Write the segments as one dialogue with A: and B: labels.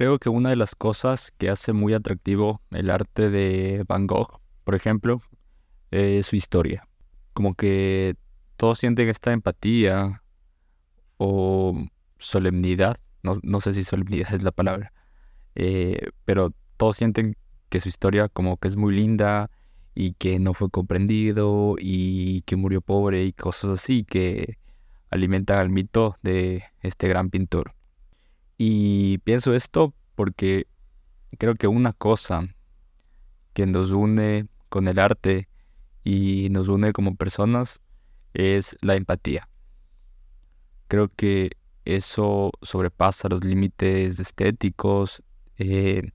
A: creo que una de las cosas que hace muy atractivo el arte de Van Gogh, por ejemplo, es su historia. Como que todos sienten esta empatía o solemnidad, no, no sé si solemnidad es la palabra, eh, pero todos sienten que su historia como que es muy linda y que no fue comprendido y que murió pobre y cosas así que alimentan al mito de este gran pintor. Y pienso esto porque creo que una cosa que nos une con el arte y nos une como personas es la empatía. Creo que eso sobrepasa los límites estéticos, eh,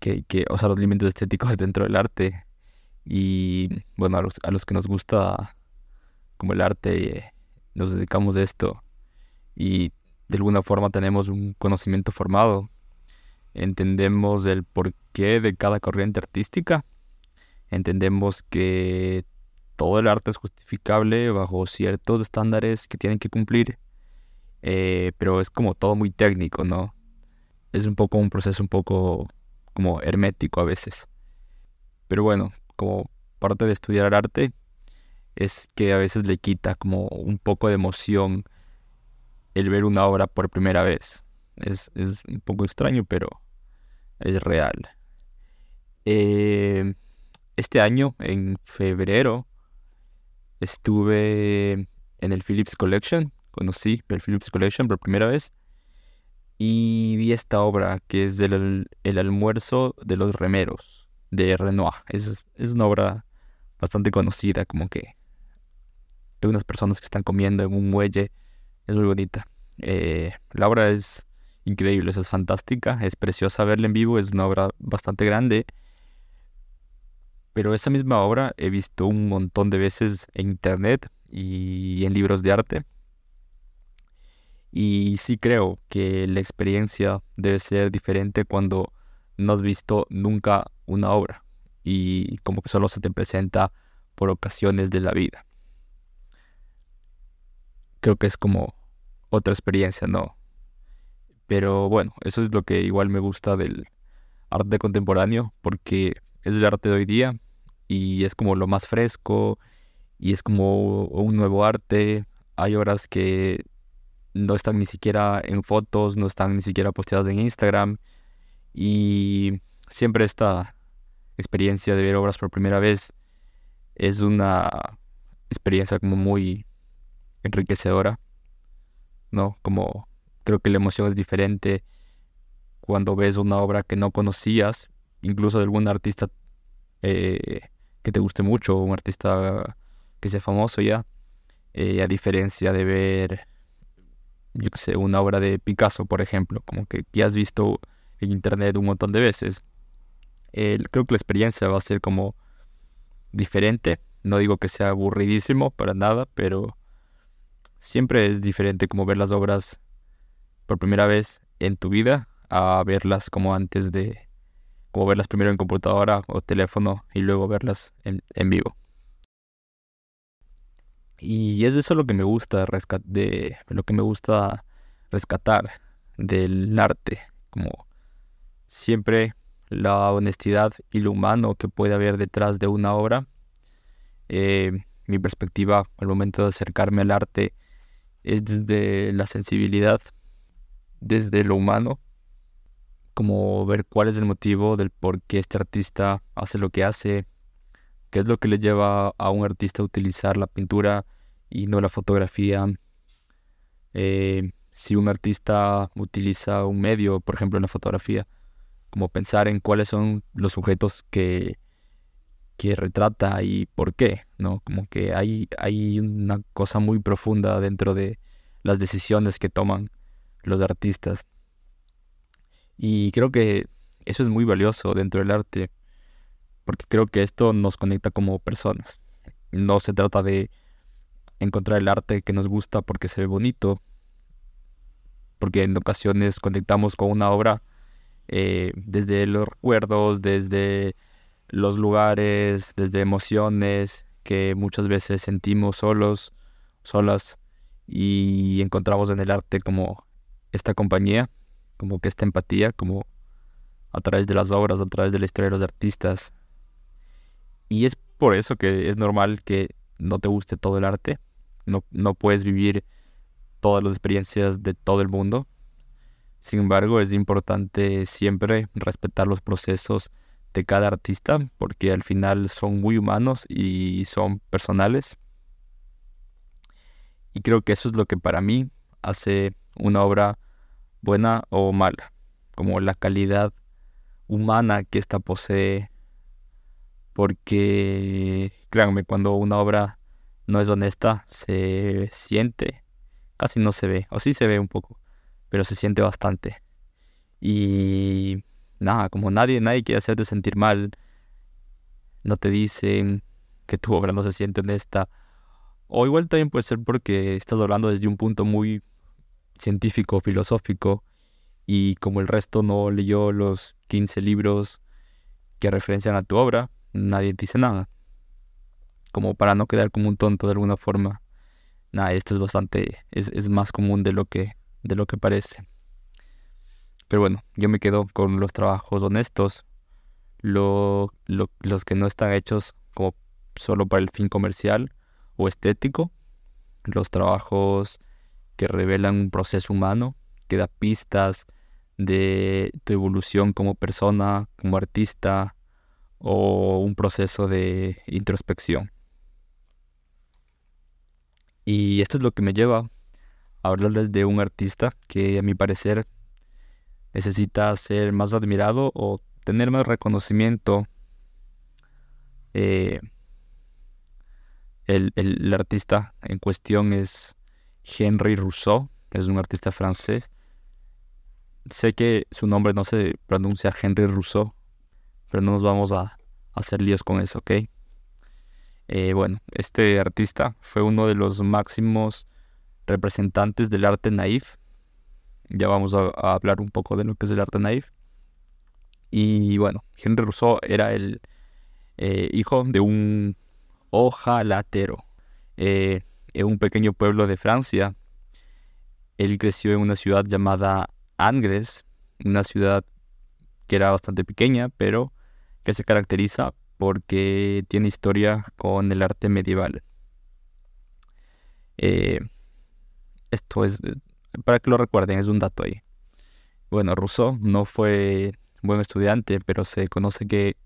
A: que, que, o sea, los límites estéticos dentro del arte. Y bueno, a los, a los que nos gusta como el arte, nos dedicamos a esto y de alguna forma tenemos un conocimiento formado, entendemos el porqué de cada corriente artística, entendemos que todo el arte es justificable bajo ciertos estándares que tienen que cumplir, eh, pero es como todo muy técnico, ¿no? Es un poco un proceso un poco como hermético a veces. Pero bueno, como parte de estudiar arte, es que a veces le quita como un poco de emoción el ver una obra por primera vez. Es, un poco extraño, pero es real. Eh, este año, en febrero, estuve en el Philips Collection. Conocí el Philips Collection por primera vez. Y vi esta obra que es el, el almuerzo de los remeros de Renoir. Es, es una obra bastante conocida, como que hay unas personas que están comiendo en un muelle. Es muy bonita. Eh, la obra es increíble, es fantástica, es preciosa verla en vivo, es una obra bastante grande. Pero esa misma obra he visto un montón de veces en internet y en libros de arte. Y sí creo que la experiencia debe ser diferente cuando no has visto nunca una obra y como que solo se te presenta por ocasiones de la vida creo que es como otra experiencia, ¿no? Pero bueno, eso es lo que igual me gusta del arte contemporáneo, porque es el arte de hoy día y es como lo más fresco y es como un nuevo arte. Hay obras que no están ni siquiera en fotos, no están ni siquiera posteadas en Instagram y siempre esta experiencia de ver obras por primera vez es una experiencia como muy enriquecedora, ¿no? Como creo que la emoción es diferente cuando ves una obra que no conocías, incluso de algún artista eh, que te guste mucho, un artista que sea famoso ya, eh, a diferencia de ver, yo qué sé, una obra de Picasso, por ejemplo, como que ya has visto en internet un montón de veces. creo que la experiencia va a ser como diferente. No digo que sea aburridísimo para nada, pero siempre es diferente como ver las obras por primera vez en tu vida a verlas como antes de, como verlas primero en computadora o teléfono y luego verlas en, vivo. Y es eso lo que me gusta de lo que me gusta rescatar del arte, como siempre la honestidad y lo humano que puede haber detrás de una obra. Eh, mi perspectiva al momento de acercarme al arte es desde la sensibilidad, desde lo humano, como ver cuál es el motivo del por qué este artista hace lo que hace, qué es lo que le lleva a un artista a utilizar la pintura y no la fotografía. Eh, si un artista utiliza un medio, por ejemplo, la fotografía, como pensar en cuáles son los sujetos que que retrata y por qué, ¿no? Como que hay, hay una cosa muy profunda dentro de las decisiones que toman los artistas. Y creo que eso es muy valioso dentro del arte, porque creo que esto nos conecta como personas. No se trata de encontrar el arte que nos gusta porque se ve bonito, porque en ocasiones conectamos con una obra eh, desde los recuerdos, desde los lugares, desde emociones que muchas veces sentimos solos, solas y encontramos en el arte como esta compañía como que esta empatía, como a través de las obras, a través de la historia de los artistas. Y es por eso que es normal que no te guste todo el arte, no, no puedes vivir todas las experiencias de todo el mundo. Sin embargo, es importante siempre respetar los procesos de cada artista porque al final son muy humanos y son personales. Y creo que eso es lo que para mí hace una obra buena o mala, como la calidad humana que ésta posee. Porque, créanme, cuando una obra no es honesta, se siente, casi no se ve, o sí se ve un poco, pero se siente bastante. Y nada, como nadie, nadie quiere hacerte sentir mal, no te dicen que tu obra no se siente honesta. O igual también puede ser porque estás hablando desde un punto muy científico, filosófico, y como el resto no leyó los 15 libros que referencian a tu obra, nadie te dice nada. Como para no quedar como un tonto de alguna forma. Nada, esto es bastante, es, es más común de lo que, de lo que parece. Pero bueno, yo me quedo con los trabajos honestos, lo, los que no están hechos como solo para el fin comercial o estético, los trabajos que revelan un proceso humano, que da pistas de tu evolución como persona, como artista, o un proceso de introspección. Y esto es lo que me lleva a hablarles de un artista que a mi parecer necesita ser más admirado o tener más reconocimiento. Eh, el, artista en cuestión es Henry Rousseau, es un artista francés. Sé que su nombre no se pronuncia Henry Rousseau, pero no nos vamos a, hacer líos con eso, ¿ok? Eh, bueno, este artista fue uno de los máximos representantes del arte naif ya vamos a, hablar un poco de lo que es el arte naif. Y bueno, Henry Rousseau era el eh, hijo de un ojalatero eh, en un pequeño pueblo de Francia. Él creció en una ciudad llamada Angres, una ciudad que era bastante pequeña, pero que se caracteriza porque tiene historia con el arte medieval. Eh, esto es para que lo recuerden, es un dato ahí. Bueno, Rousseau no fue buen estudiante, pero se conoce que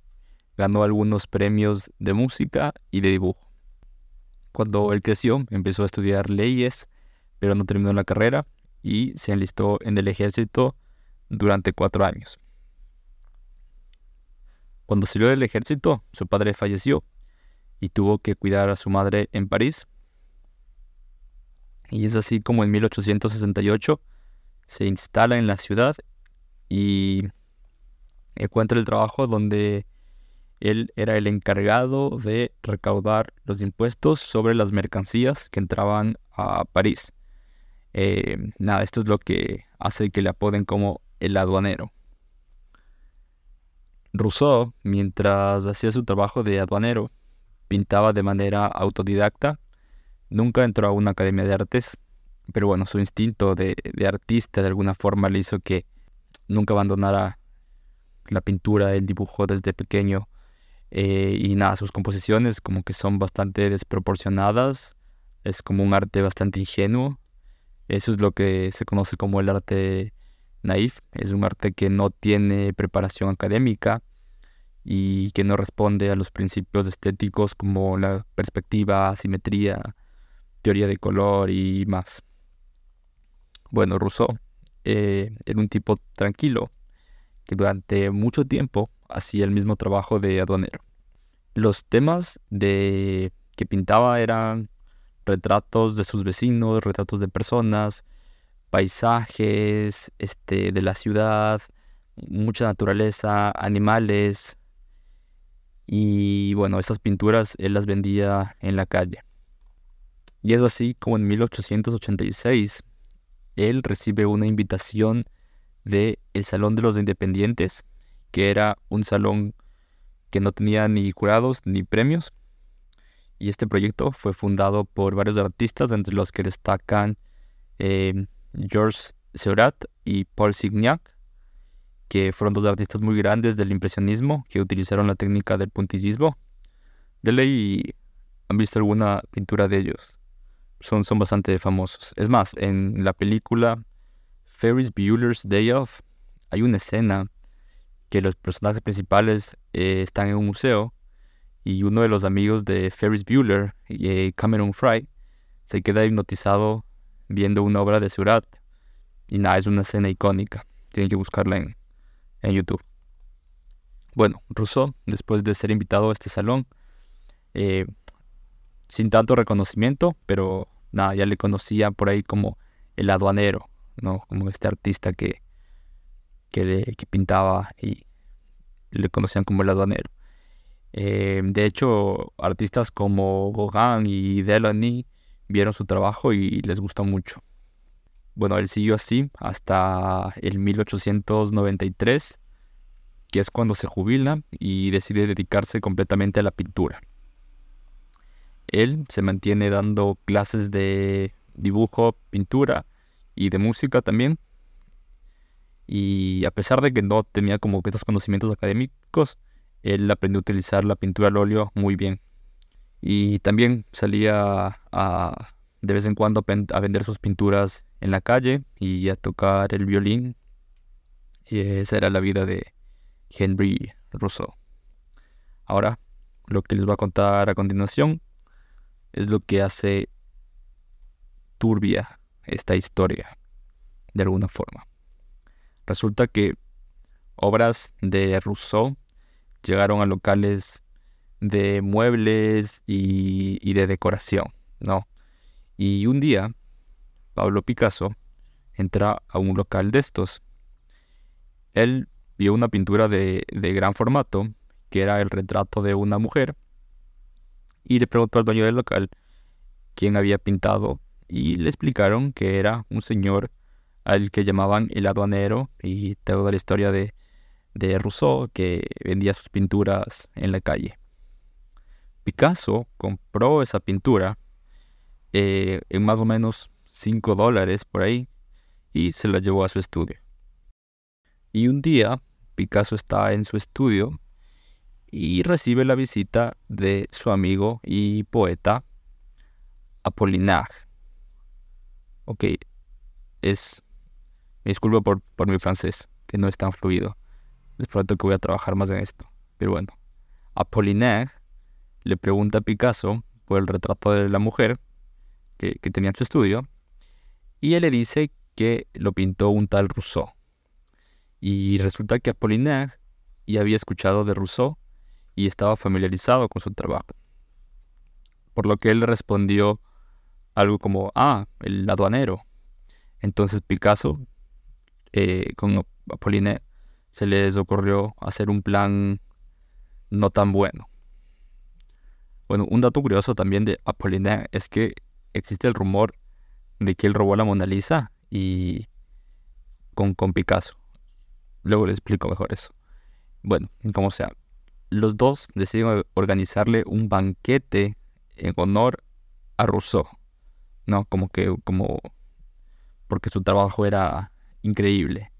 A: ganó algunos premios de música y de dibujo. Cuando él creció, empezó a estudiar leyes, pero no terminó la carrera y se enlistó en el ejército durante cuatro años. Cuando salió del ejército, su padre falleció y tuvo que cuidar a su madre en París y es así como en 1868 se instala en la ciudad y encuentra el trabajo donde él era el encargado de recaudar los impuestos sobre las mercancías que entraban a París. Eh, nada, esto es lo que hace que le apoden como el aduanero. Rousseau, mientras hacía su trabajo de aduanero, pintaba de manera autodidacta Nunca entró a una academia de artes, pero bueno, su instinto de, artista de alguna forma le hizo que nunca abandonara la pintura, el dibujo desde pequeño. Eh, y nada, sus composiciones como que son bastante desproporcionadas, es como un arte bastante ingenuo. Eso es lo que se conoce como el arte naif, es un arte que no tiene preparación académica y que no responde a los principios estéticos como la perspectiva, simetría, teoría de color y más. Bueno, Rousseau eh, era un tipo tranquilo que durante mucho tiempo hacía el mismo trabajo de aduanero. Los temas de que pintaba eran retratos de sus vecinos, retratos de personas, paisajes este, de la ciudad, mucha naturaleza, animales. Y bueno, esas pinturas él las vendía en la calle. Y es así como en 1886 él recibe una invitación de el Salón de los Independientes, que era un salón que no tenía ni jurados ni premios. Y este proyecto fue fundado por varios artistas, entre los que destacan eh, Georges Seurat y Paul Signac. que fueron dos artistas muy grandes del impresionismo que utilizaron la técnica del puntillismo. De ley han visto alguna pintura de ellos. Son, son bastante famosos. Es más, en la película Ferris Bueller's Day Off hay una escena que los personajes principales eh, están en un museo y uno de los amigos de Ferris Bueller, eh, Cameron Fry, se queda hipnotizado viendo una obra de Surat. Y nada, es una escena icónica. Tienen que buscarla en, en YouTube. Bueno, Rousseau, después de ser invitado a este salón, eh, sin tanto reconocimiento, pero nada, ya le conocía por ahí como el aduanero, ¿no? Como este artista que, que, pintaba y le conocían como el aduanero. Eh, de hecho, artistas como Gauguin y Delany vieron su trabajo y les gustó mucho. Bueno, él siguió así hasta el 1893, que es cuando se jubila y decide dedicarse completamente a la pintura. Él se mantiene dando clases de dibujo, pintura y de música también. Y a pesar de que no tenía como estos conocimientos académicos, él aprendió a utilizar la pintura al óleo muy bien. Y también salía a, de vez en cuando a vender sus pinturas en la calle y a tocar el violín. Y esa era la vida de Henry Rousseau. Ahora, lo que les voy a contar a continuación es lo que hace turbia esta historia, de alguna forma. Resulta que obras de Rousseau llegaron a locales de muebles y, de decoración, ¿no? Y un día, Pablo Picasso entra a un local de estos. Él vio una pintura de, de gran formato, que era el retrato de una mujer, y le preguntó al dueño del local quién había pintado, y le explicaron que era un señor al que llamaban el aduanero, y toda la historia de, de Rousseau que vendía sus pinturas en la calle. Picasso compró esa pintura eh, en más o menos 5 dólares por ahí y se la llevó a su estudio. Y un día Picasso está en su estudio y recibe la visita de su amigo y poeta Apollinaire. Ok, es... Me disculpo por, por mi francés, que no es tan fluido. Les prometo que voy a trabajar más en esto. Pero bueno, Apollinaire le pregunta a Picasso por el retrato de la mujer que, tenía en su estudio y él le dice que lo pintó un tal Rousseau. Y resulta que Apollinaire ya había escuchado de Rousseau y estaba familiarizado con su trabajo. Por lo que él respondió algo como, ah, el aduanero. Entonces Picasso, eh, con Apollinaire, se les ocurrió hacer un plan no tan bueno. Bueno, un dato curioso también de Apollinaire es que existe el rumor de que él robó la Mona Lisa y con, con Picasso. Luego les explico mejor eso. Bueno, como sea, los dos deciden organizarle un banquete en honor a Rousseau. No, como que, como, porque su trabajo era increíble.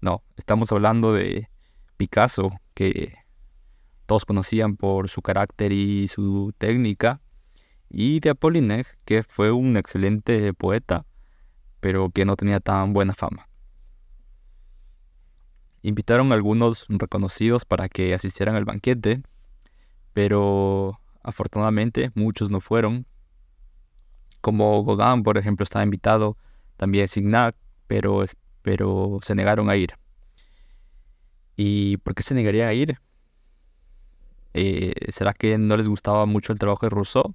A: No, estamos hablando de Picasso, que todos conocían por su carácter y su técnica, y de Apollinaire, que fue un excelente poeta, pero que no tenía tan buena fama. Invitaron a algunos reconocidos para que asistieran al banquete, pero afortunadamente muchos no fueron. Como Gauguin, por ejemplo, estaba invitado, también Signac, pero pero se negaron a ir. ¿Y por qué se negaría a ir? Eh, ¿Será que no les gustaba mucho el trabajo de Rousseau?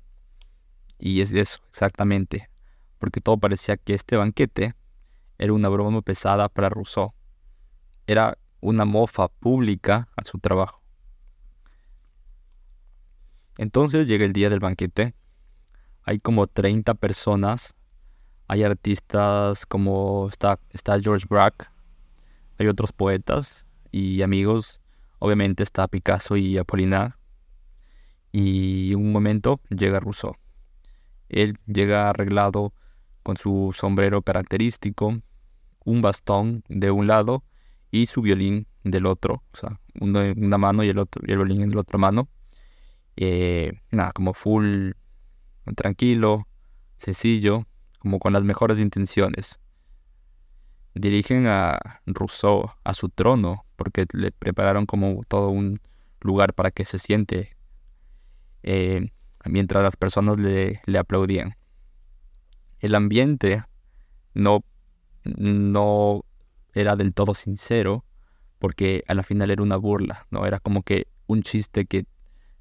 A: Y es eso, exactamente, porque todo parecía que este banquete era una broma pesada para Rousseau. Era una mofa pública a su trabajo. Entonces llega el día del banquete. Hay como 30 personas hay artistas como está, está George Braque, hay otros poetas y amigos, obviamente está Picasso y Apollinaire. Y un momento llega Rousseau. Él llega arreglado con su sombrero característico, un bastón de un lado y su violín del otro, o sea, uno en una mano y el otro y el violín en la otra mano. Eh, nada, como full tranquilo, sencillo, como con las mejores intenciones. Dirigen a Rousseau a su trono porque le prepararon como todo un lugar para que se siente eh, mientras las personas le, le, aplaudían. El ambiente no, no era del todo sincero porque a la final era una burla, ¿no? Era como que un chiste que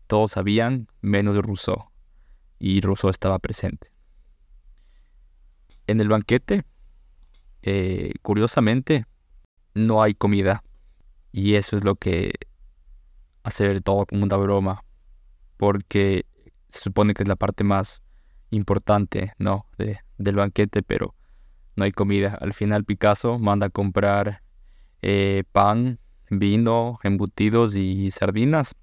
A: todos sabían menos Rousseau y Rousseau estaba presente. En el banquete, eh, curiosamente, no hay comida y eso es lo que hace ver todo como una broma porque se supone que es la parte más importante, ¿no? De, del banquete, pero no hay comida. Al final Picasso manda a comprar eh, pan, vino, embutidos y sardinas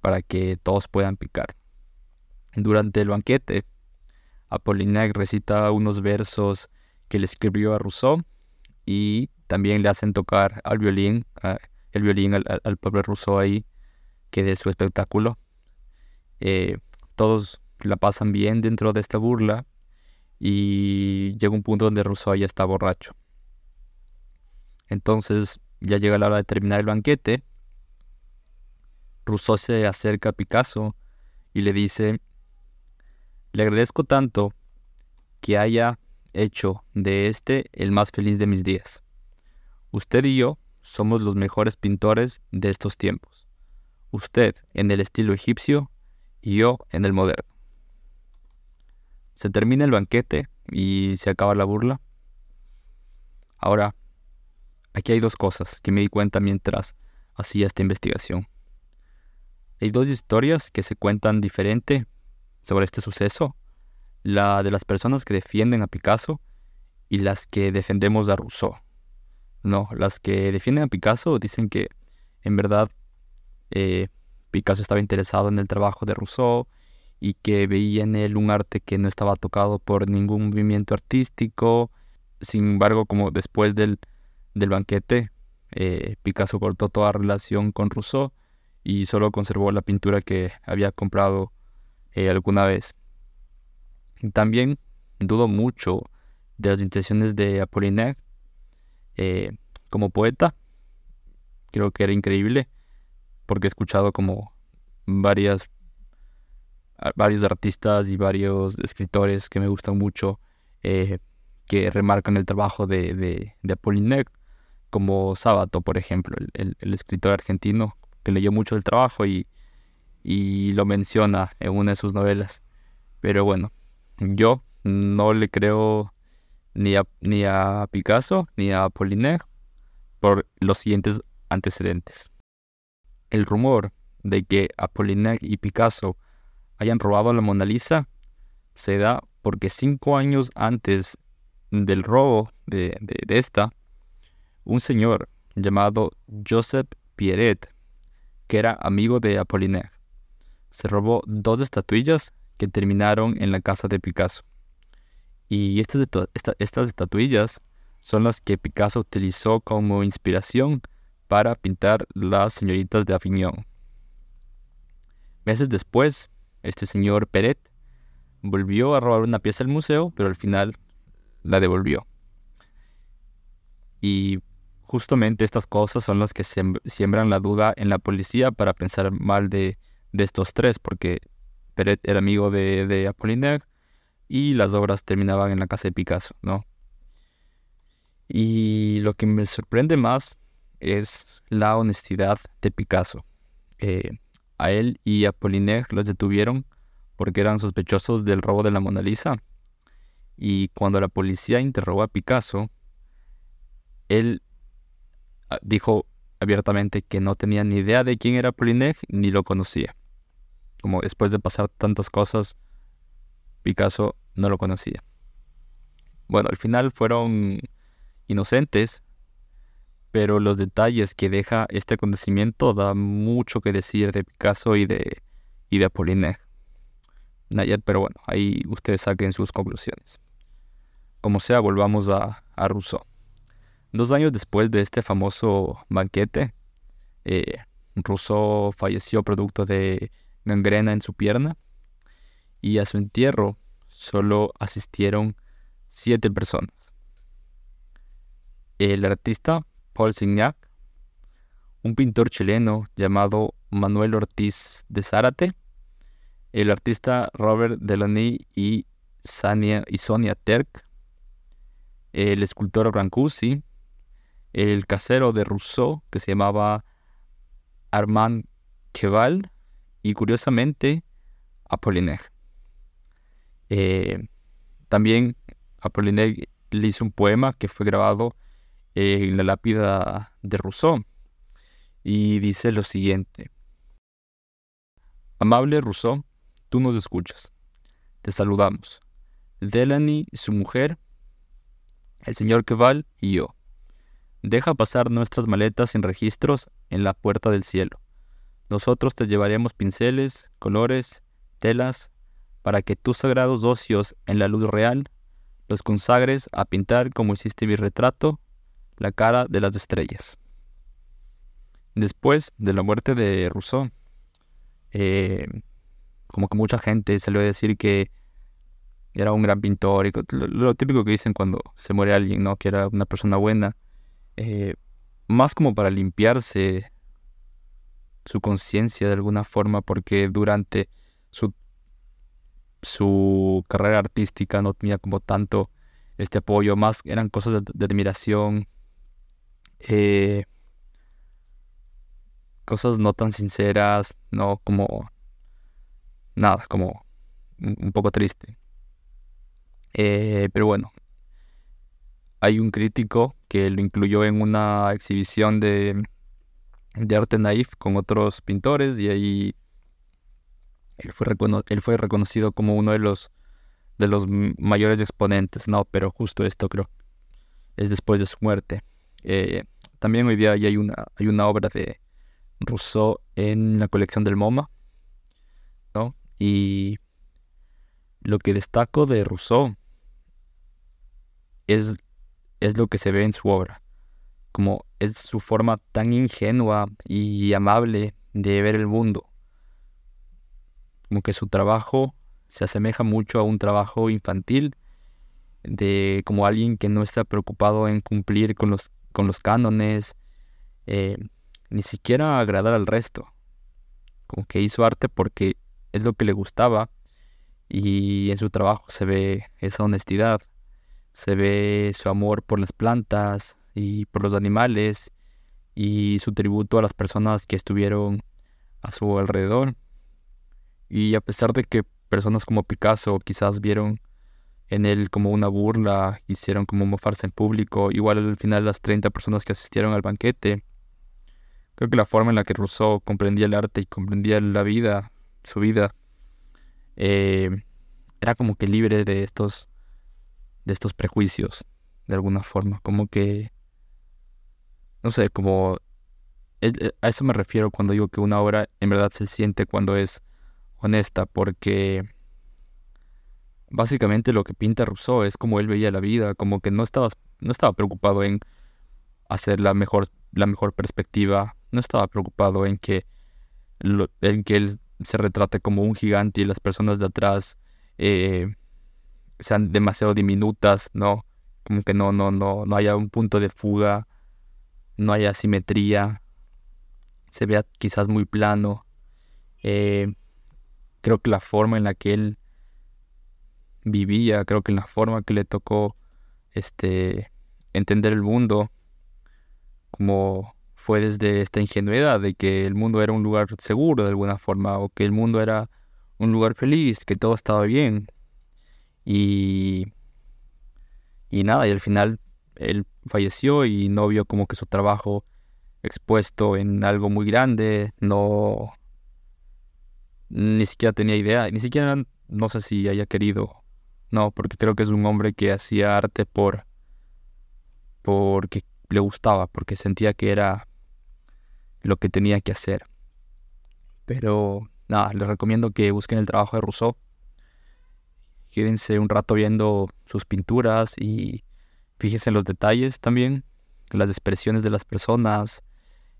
A: para que todos puedan picar. Durante el banquete, Apollinaire recita unos versos que le escribió a Rousseau y también le hacen tocar al violín, el violín al, pobre Rousseau ahí, que de su espectáculo. Eh, todos la pasan bien dentro de esta burla y llega un punto donde Rousseau ya está borracho. Entonces ya llega la hora de terminar el banquete. Rousseau se acerca a Picasso y le dice, le agradezco tanto que haya hecho de este el más feliz de mis días. Usted y yo somos los mejores pintores de estos tiempos. Usted en el estilo egipcio y yo en el moderno. Se termina el banquete y se acaba la burla. Ahora, aquí hay dos cosas que me di cuenta mientras hacía esta investigación. Hay dos historias que se cuentan diferente sobre este suceso. La de las personas que defienden a Picasso y las que defendemos a Rousseau. No, las que defienden a Picasso dicen que en verdad eh, Picasso estaba interesado en el trabajo de Rousseau y que veía en él un arte que no estaba tocado por ningún movimiento artístico. Sin embargo, como después del, del banquete, eh, Picasso cortó toda relación con Rousseau y solo conservó la pintura que había comprado eh, alguna vez. También dudo mucho de las intenciones de Apollinaire eh, como poeta. Creo que era increíble porque he escuchado como varias varios artistas y varios escritores que me gustan mucho eh, que remarcan el trabajo de, de, Apollinaire, como Sábato, por ejemplo, el, escritor argentino que leyó mucho el trabajo y, y lo menciona en una de sus novelas. Pero bueno, yo no le creo ni a, ni a Picasso ni a Apollinaire por los siguientes antecedentes. El rumor de que Apollinaire y Picasso hayan robado la Mona Lisa se da porque cinco años antes del robo de, esta, un señor llamado Joseph Pierret, que era amigo de Apollinaire, se robó dos estatuillas que terminaron en la casa de Picasso. Y estas, estatuillas son las que Picasso utilizó como inspiración para pintar las señoritas de Avignon. Meses después, este señor Peret volvió a robar una pieza del museo, pero al final la devolvió. Y justamente estas cosas son las que siembran la duda en la policía para pensar mal de, estos tres, porque Peret era amigo de, de Apollinaire y las obras terminaban en la casa de Picasso, ¿no? Y lo que me sorprende más es la honestidad de Picasso. Eh, a él y a Apollinaire los detuvieron porque eran sospechosos del robo de la Mona Lisa. Y cuando la policía interrogó a Picasso, él ah, dijo abiertamente que no tenía ni idea de quién era Apollinaire ni lo conocía. Como después de pasar tantas cosas, Picasso no lo conocía. Bueno, al final fueron inocentes pero los detalles que deja este acontecimiento da mucho que decir de Picasso y de, y de Apollinaire. Pero bueno, ahí ustedes saquen sus conclusiones. Como sea, volvamos a, a Rousseau. Dos años después de este famoso banquete, eh, Rousseau falleció producto de gangrena en su pierna y a su entierro solo asistieron siete personas. El artista Paul Signac, un pintor chileno llamado Manuel Ortiz de Zárate, el artista Robert Delaney y, y Sonia Terk, el escultor Brancusi, el casero de Rousseau, que se llamaba Armand Cheval, y curiosamente Apollinaire. Eh, también Apollinaire le hizo un poema que fue grabado en la lápida de Rousseau y dice lo siguiente. Amable Rousseau, tú nos escuchas. Te saludamos. Delany, su mujer, el señor Keval y yo. Deja pasar nuestras maletas sin registros en la puerta del cielo. Nosotros te llevaremos pinceles, colores, telas, para que tus sagrados ocios en la luz real los consagres a pintar como hiciste mi retrato, la cara de las estrellas. Después de la muerte de Rousseau, eh, como que mucha gente salió a decir que era un gran pintor, y lo, típico que dicen cuando se muere alguien, ¿no? Que era una persona buena. Eh, más como para limpiarse su conciencia de alguna forma, porque durante su, su carrera artística no tenía como tanto este apoyo, más eran cosas de, admiración, eh, cosas no tan sinceras, no como nada, como un poco triste. Eh, pero bueno, hay un crítico que lo incluyó en una exhibición de, de arte naif con otros pintores y ahí él fue, él fue reconocido como uno de los, de los mayores exponentes, ¿no? Pero justo esto creo es después de su muerte. Eh, también hoy día hay una, hay una obra de Rousseau en la colección del MoMA, ¿no? Y lo que destaco de Rousseau es, es lo que se ve en su obra, como es su forma tan ingenua y amable de ver el mundo, como que su trabajo se asemeja mucho a un trabajo infantil, de como alguien que no está preocupado en cumplir con los, con los cánones, eh, ni siquiera agradar al resto, como que hizo arte porque es lo que le gustaba y en su trabajo se ve esa honestidad se ve su amor por las plantas y por los animales y su tributo a las personas que estuvieron a su alrededor. Y a pesar de que personas como Picasso quizás vieron en él como una burla, hicieron como mofarse en público, igual al final las 30 personas que asistieron al banquete, creo que la forma en la que Rousseau comprendía el arte y comprendía la vida, su vida, eh, era como que libre de estos de estos prejuicios, de alguna forma, como que, no sé, como, a eso me refiero cuando digo que una obra en verdad se siente cuando es honesta, porque básicamente lo que pinta Rousseau es como él veía la vida, como que no estaba, no estaba preocupado en hacer la mejor, la mejor perspectiva, no estaba preocupado en que, en que él se retrate como un gigante y las personas de atrás eh, sean demasiado diminutas, ¿no? Como que no, no, no, no haya un punto de fuga, no haya simetría, se vea quizás muy plano. Eh, creo que la forma en la que él vivía, creo que en la forma que le tocó este entender el mundo, como fue desde esta ingenuidad de que el mundo era un lugar seguro de alguna forma, o que el mundo era un lugar feliz, que todo estaba bien, y, y nada, y al final él falleció y no vio como que su trabajo expuesto en algo muy grande, no, ni siquiera tenía idea, ni siquiera no sé si haya querido, no, porque creo que es un hombre que hacía arte por, porque le gustaba, porque sentía que era lo que tenía que hacer. Pero nada, les recomiendo que busquen el trabajo de Rousseau quédense un rato viendo sus pinturas y fíjense en los detalles también. las expresiones de las personas,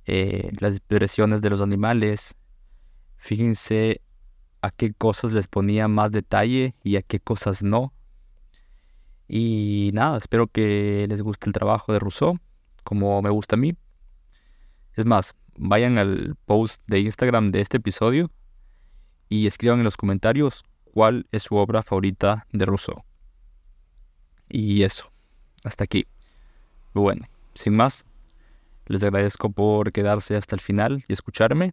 A: eh, las expresiones de los animales. Fíjense a qué cosas les ponía más detalle y a qué cosas no. Y nada, espero que les guste el trabajo de Rousseau, como me gusta a mí. Es más, vayan al post de Instagram de este episodio y escriban en los comentarios cuál es su obra favorita de Rousseau. Y eso, hasta aquí. Bueno, sin más, les agradezco por quedarse hasta el final y escucharme.